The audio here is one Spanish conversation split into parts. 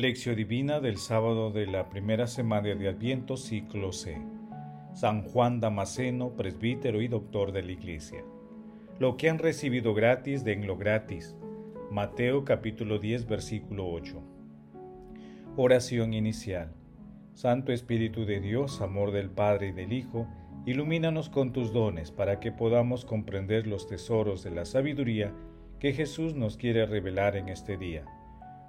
Lección Divina del sábado de la primera semana de Adviento, ciclo C. San Juan Damasceno, presbítero y doctor de la Iglesia. Lo que han recibido gratis, denlo gratis. Mateo capítulo 10, versículo 8. Oración inicial. Santo Espíritu de Dios, amor del Padre y del Hijo, ilumínanos con tus dones para que podamos comprender los tesoros de la sabiduría que Jesús nos quiere revelar en este día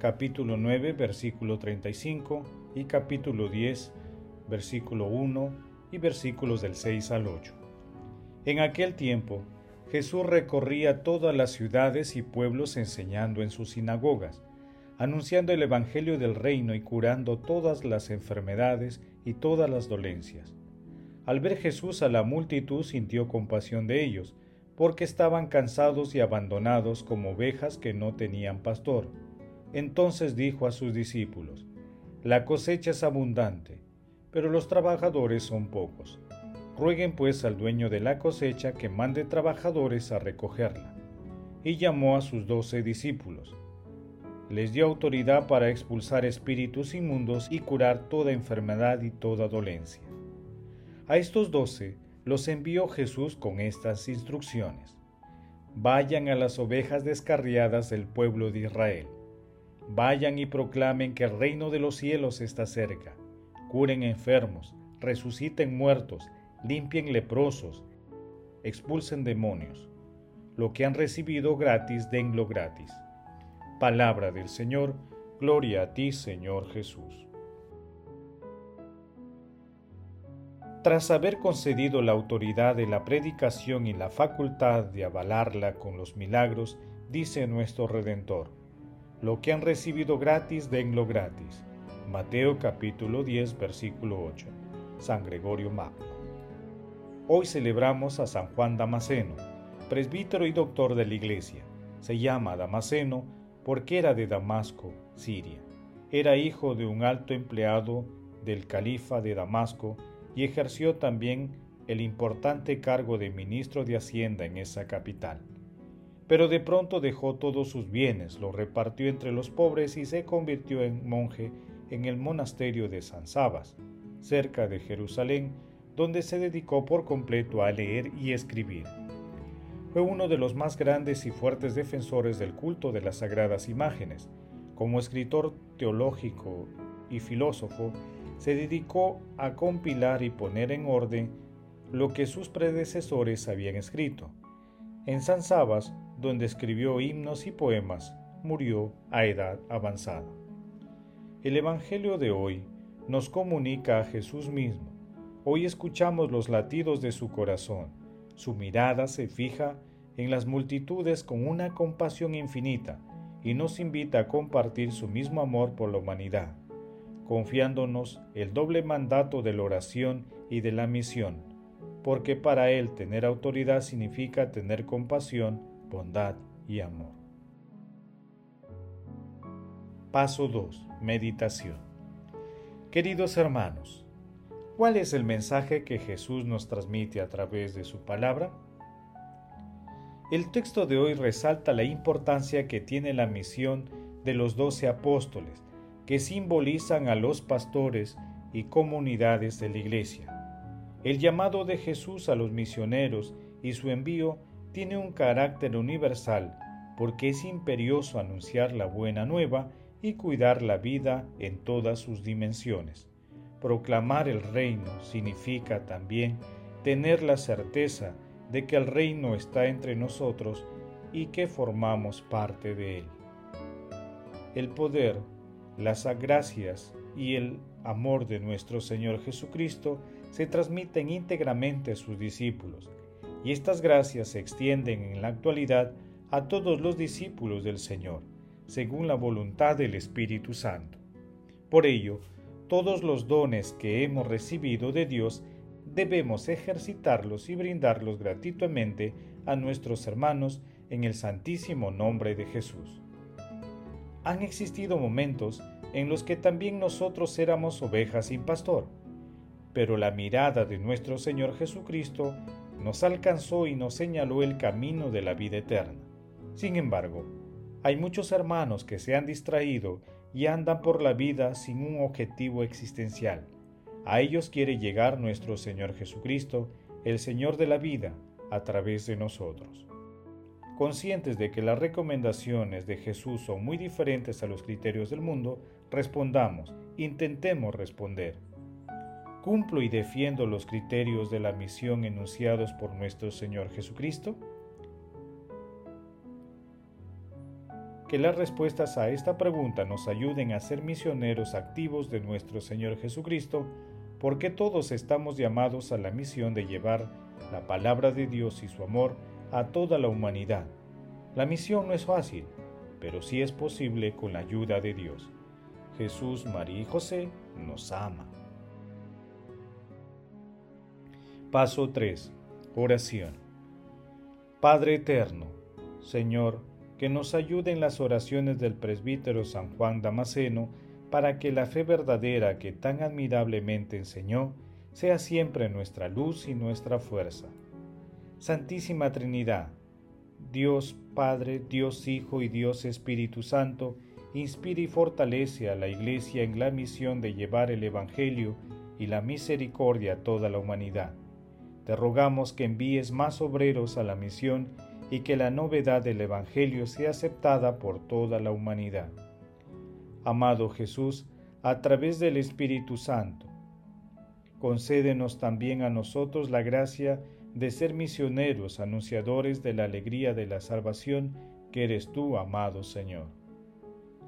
capítulo 9, versículo 35 y capítulo 10, versículo 1 y versículos del 6 al 8. En aquel tiempo, Jesús recorría todas las ciudades y pueblos enseñando en sus sinagogas, anunciando el Evangelio del reino y curando todas las enfermedades y todas las dolencias. Al ver Jesús a la multitud sintió compasión de ellos, porque estaban cansados y abandonados como ovejas que no tenían pastor entonces dijo a sus discípulos, La cosecha es abundante, pero los trabajadores son pocos. Rueguen pues al dueño de la cosecha que mande trabajadores a recogerla. Y llamó a sus doce discípulos. Les dio autoridad para expulsar espíritus inmundos y curar toda enfermedad y toda dolencia. A estos doce los envió Jesús con estas instrucciones. Vayan a las ovejas descarriadas del pueblo de Israel Vayan y proclamen que el reino de los cielos está cerca. Curen enfermos, resuciten muertos, limpien leprosos, expulsen demonios. Lo que han recibido gratis, denlo gratis. Palabra del Señor, gloria a ti, Señor Jesús. Tras haber concedido la autoridad de la predicación y la facultad de avalarla con los milagros, dice nuestro Redentor, lo que han recibido gratis, denlo gratis. Mateo capítulo 10, versículo 8. San Gregorio Magno. Hoy celebramos a San Juan Damasceno, presbítero y doctor de la Iglesia. Se llama Damasceno porque era de Damasco, Siria. Era hijo de un alto empleado del califa de Damasco y ejerció también el importante cargo de ministro de Hacienda en esa capital. Pero de pronto dejó todos sus bienes, los repartió entre los pobres y se convirtió en monje en el monasterio de San Sabas, cerca de Jerusalén, donde se dedicó por completo a leer y escribir. Fue uno de los más grandes y fuertes defensores del culto de las sagradas imágenes. Como escritor teológico y filósofo, se dedicó a compilar y poner en orden lo que sus predecesores habían escrito. En San Sabas donde escribió himnos y poemas, murió a edad avanzada. El Evangelio de hoy nos comunica a Jesús mismo. Hoy escuchamos los latidos de su corazón. Su mirada se fija en las multitudes con una compasión infinita y nos invita a compartir su mismo amor por la humanidad, confiándonos el doble mandato de la oración y de la misión, porque para él tener autoridad significa tener compasión bondad y amor. Paso 2. Meditación. Queridos hermanos, ¿cuál es el mensaje que Jesús nos transmite a través de su palabra? El texto de hoy resalta la importancia que tiene la misión de los doce apóstoles, que simbolizan a los pastores y comunidades de la Iglesia. El llamado de Jesús a los misioneros y su envío tiene un carácter universal porque es imperioso anunciar la buena nueva y cuidar la vida en todas sus dimensiones. Proclamar el reino significa también tener la certeza de que el reino está entre nosotros y que formamos parte de él. El poder, las gracias y el amor de nuestro Señor Jesucristo se transmiten íntegramente a sus discípulos, y estas gracias se extienden en la actualidad a todos los discípulos del Señor, según la voluntad del Espíritu Santo. Por ello, todos los dones que hemos recibido de Dios debemos ejercitarlos y brindarlos gratuitamente a nuestros hermanos en el santísimo nombre de Jesús. Han existido momentos en los que también nosotros éramos ovejas sin pastor, pero la mirada de nuestro Señor Jesucristo nos alcanzó y nos señaló el camino de la vida eterna. Sin embargo, hay muchos hermanos que se han distraído y andan por la vida sin un objetivo existencial. A ellos quiere llegar nuestro Señor Jesucristo, el Señor de la vida, a través de nosotros. Conscientes de que las recomendaciones de Jesús son muy diferentes a los criterios del mundo, respondamos, intentemos responder. ¿Cumplo y defiendo los criterios de la misión enunciados por nuestro Señor Jesucristo? Que las respuestas a esta pregunta nos ayuden a ser misioneros activos de nuestro Señor Jesucristo, porque todos estamos llamados a la misión de llevar la palabra de Dios y su amor a toda la humanidad. La misión no es fácil, pero sí es posible con la ayuda de Dios. Jesús, María y José nos ama. Paso 3. Oración. Padre Eterno, Señor, que nos ayude en las oraciones del presbítero San Juan Damasceno para que la fe verdadera que tan admirablemente enseñó sea siempre nuestra luz y nuestra fuerza. Santísima Trinidad, Dios Padre, Dios Hijo y Dios Espíritu Santo, inspira y fortalece a la Iglesia en la misión de llevar el Evangelio y la misericordia a toda la humanidad. Te rogamos que envíes más obreros a la misión y que la novedad del Evangelio sea aceptada por toda la humanidad. Amado Jesús, a través del Espíritu Santo, concédenos también a nosotros la gracia de ser misioneros, anunciadores de la alegría de la salvación que eres tú, amado Señor.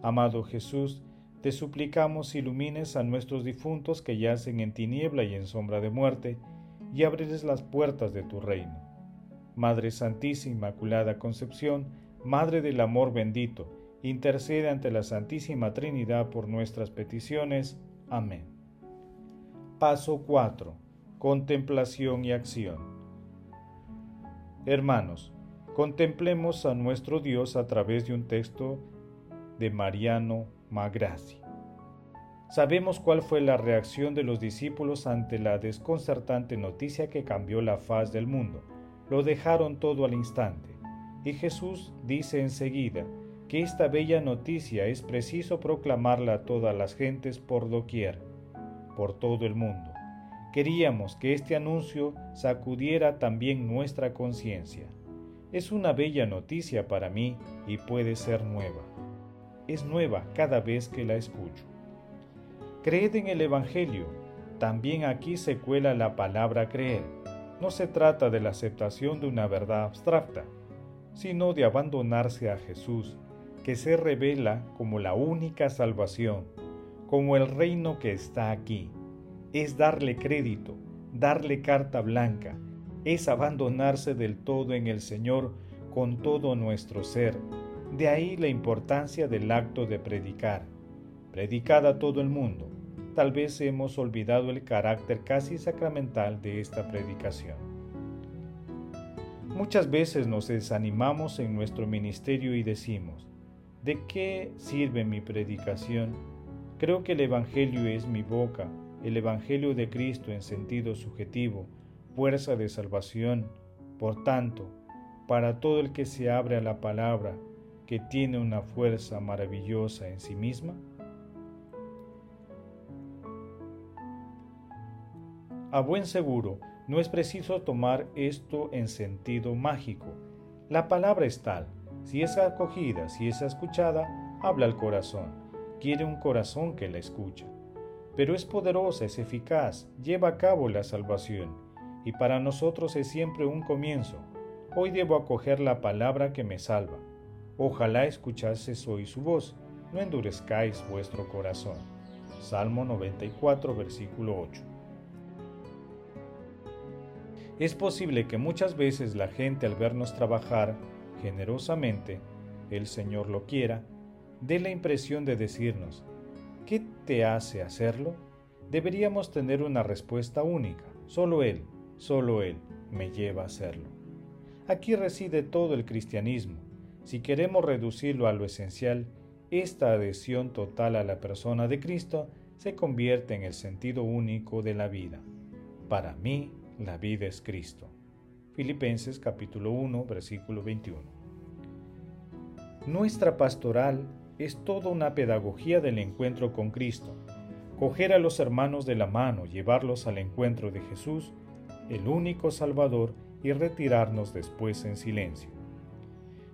Amado Jesús, te suplicamos ilumines a nuestros difuntos que yacen en tiniebla y en sombra de muerte, y ábreles las puertas de tu reino Madre Santísima Inmaculada Concepción, Madre del Amor bendito, intercede ante la Santísima Trinidad por nuestras peticiones. Amén. Paso 4. Contemplación y acción. Hermanos, contemplemos a nuestro Dios a través de un texto de Mariano Magrassi. Sabemos cuál fue la reacción de los discípulos ante la desconcertante noticia que cambió la faz del mundo lo dejaron todo al instante. Y Jesús dice enseguida que esta bella noticia es preciso proclamarla a todas las gentes por doquier, por todo el mundo. Queríamos que este anuncio sacudiera también nuestra conciencia. Es una bella noticia para mí y puede ser nueva. Es nueva cada vez que la escucho. Creed en el Evangelio. También aquí se cuela la palabra creer no se trata de la aceptación de una verdad abstracta, sino de abandonarse a Jesús, que se revela como la única salvación, como el reino que está aquí. Es darle crédito, darle carta blanca, es abandonarse del todo en el Señor con todo nuestro ser. De ahí la importancia del acto de predicar. Predicad a todo el mundo, tal vez hemos olvidado el carácter casi sacramental de esta predicación. Muchas veces nos desanimamos en nuestro ministerio y decimos, ¿de qué sirve mi predicación? Creo que el Evangelio es mi boca, el Evangelio de Cristo en sentido subjetivo, fuerza de salvación. Por tanto, para todo el que se abre a la palabra, que tiene una fuerza maravillosa en sí misma, A buen seguro, no es preciso tomar esto en sentido mágico. La palabra es tal. Si es acogida, si es escuchada, habla el corazón. Quiere un corazón que la escucha. Pero es poderosa, es eficaz, lleva a cabo la salvación. Y para nosotros es siempre un comienzo. Hoy debo acoger la palabra que me salva. Ojalá escuchases hoy su voz. No endurezcáis vuestro corazón. Salmo 94, versículo 8. Es posible que muchas veces la gente al vernos trabajar generosamente, el Señor lo quiera, dé la impresión de decirnos, ¿qué te hace hacerlo? deberíamos tener una respuesta única. Solo Él, solo Él me lleva a hacerlo. Aquí reside todo el cristianismo. Si queremos reducirlo a lo esencial, esta adhesión total a la persona de Cristo se convierte en el sentido único de la vida. Para mí, la vida es Cristo. Filipenses capítulo 1, versículo 21. Nuestra pastoral es toda una pedagogía del encuentro con Cristo. Coger a los hermanos de la mano, llevarlos al encuentro de Jesús, el único Salvador, y retirarnos después en silencio.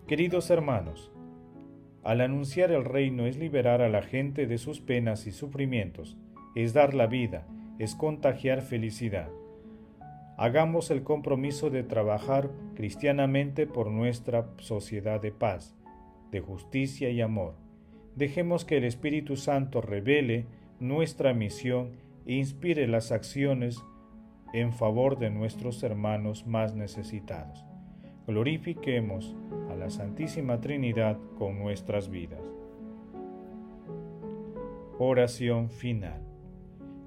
Queridos hermanos, al anunciar el reino es liberar a la gente de sus penas y sufrimientos, es dar la vida, es contagiar felicidad. Hagamos el compromiso de trabajar cristianamente por nuestra sociedad de paz, de justicia y amor. Dejemos que el Espíritu Santo revele nuestra misión e inspire las acciones en favor de nuestros hermanos más necesitados. Glorifiquemos a la Santísima Trinidad con nuestras vidas. Oración final.